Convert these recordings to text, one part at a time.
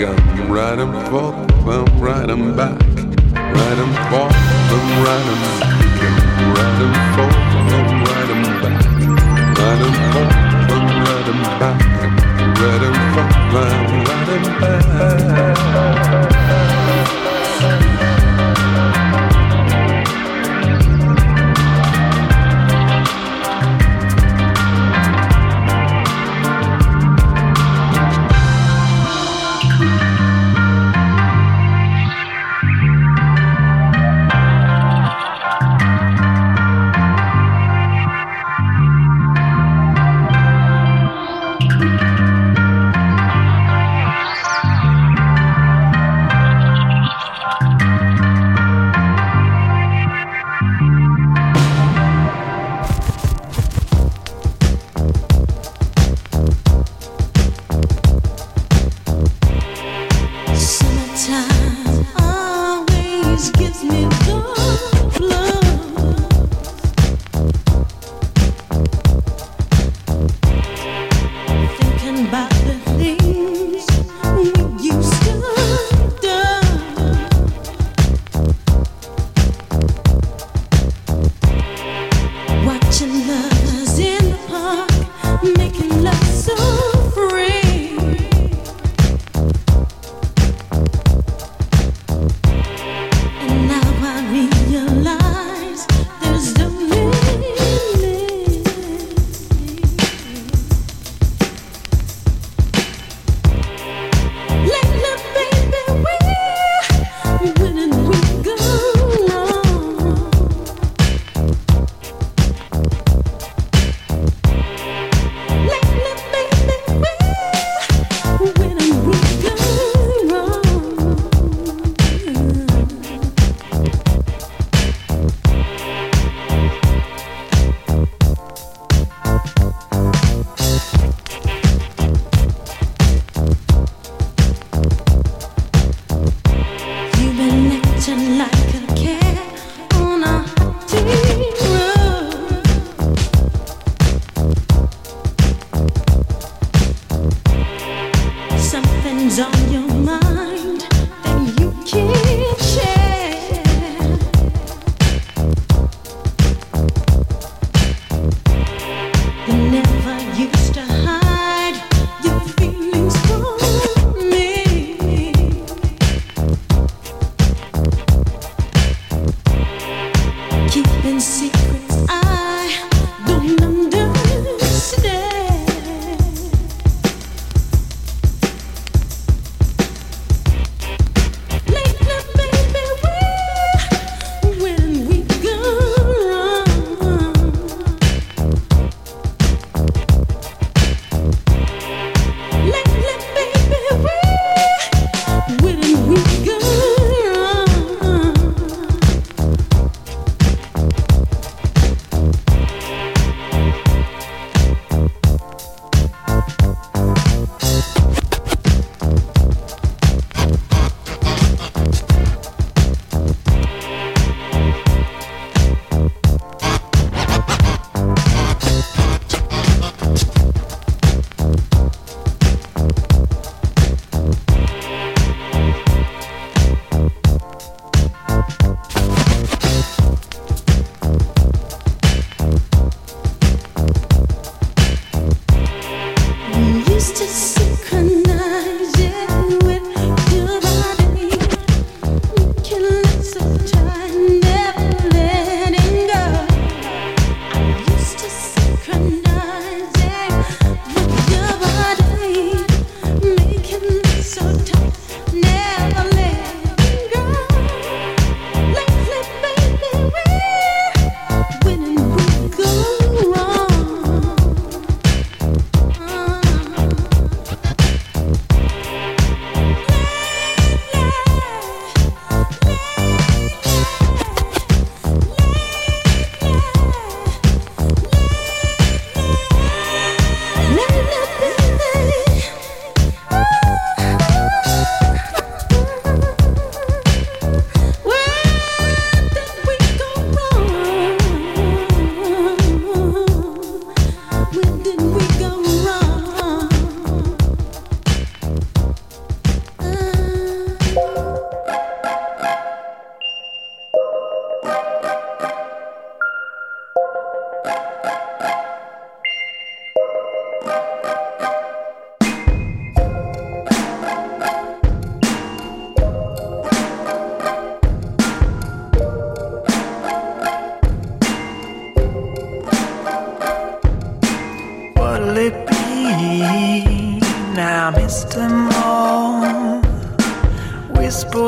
I'm riding for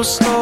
slow,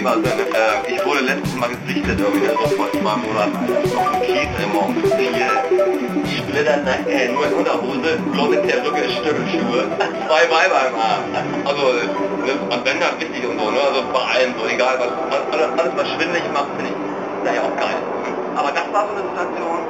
Thema sind. Äh, ich wurde letztes Mal gesichtet irgendwie, so vor zwei Monaten. Auf dem Kies immer um vier. Splitter, ne? äh, nur in Unterhose, blonde Perücke, Stöckelschuhe. Zwei Weiber im Arm. Also, ne, und wenn das wichtig und so, ne? Also bei allen so, egal was. Alles, alles was schwindelig macht, finde ich, naja auch geil. Aber das war so eine Situation,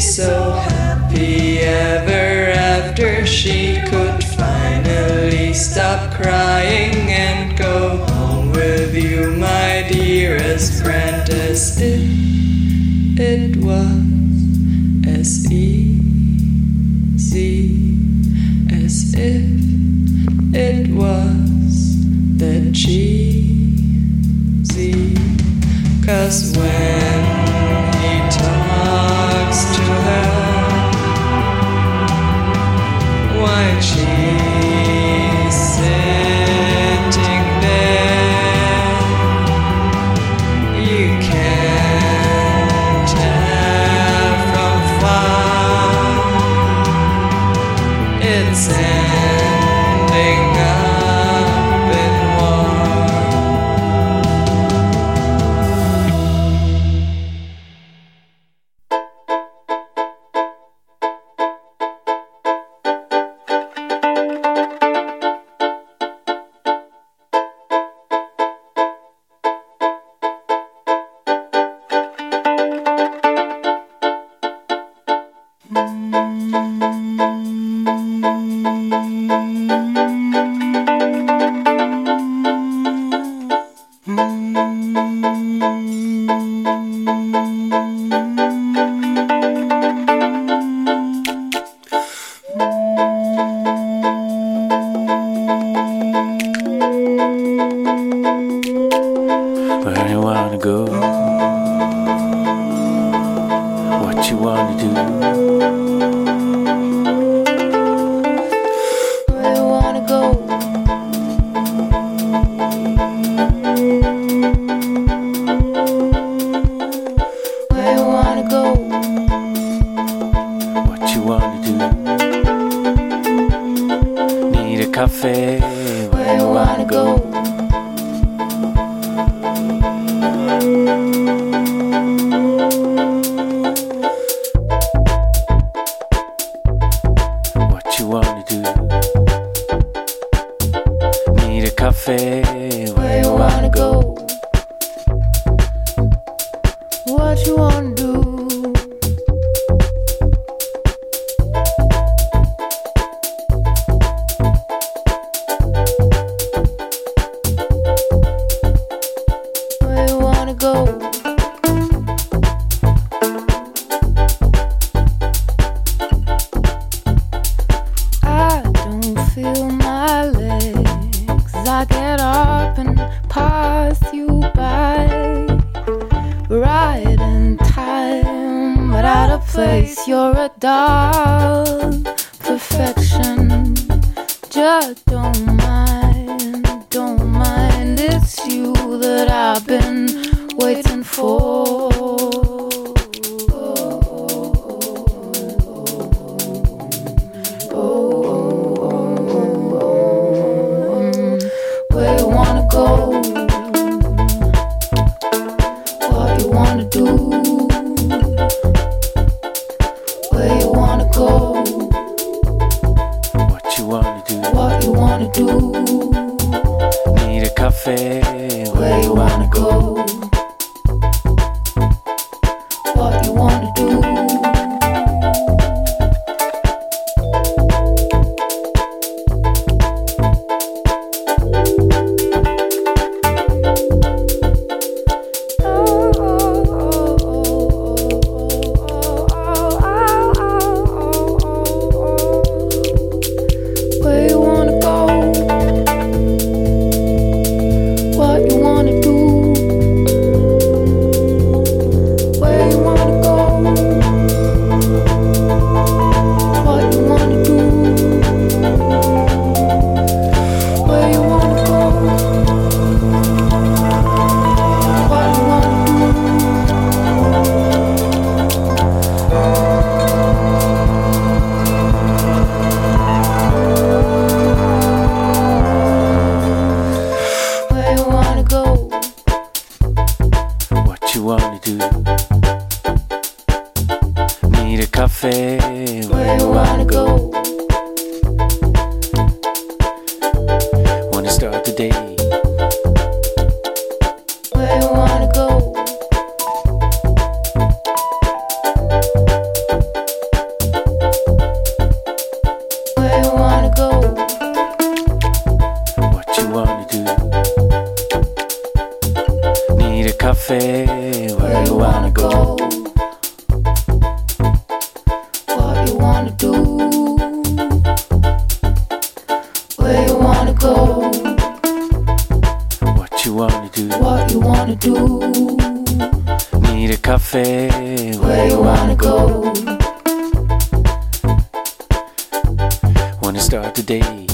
so happy ever after she could finally stop crying and go home with you, my dearest friend. As if it was as easy as if it was that cheesy. Cause when wanna go? Wanna start the day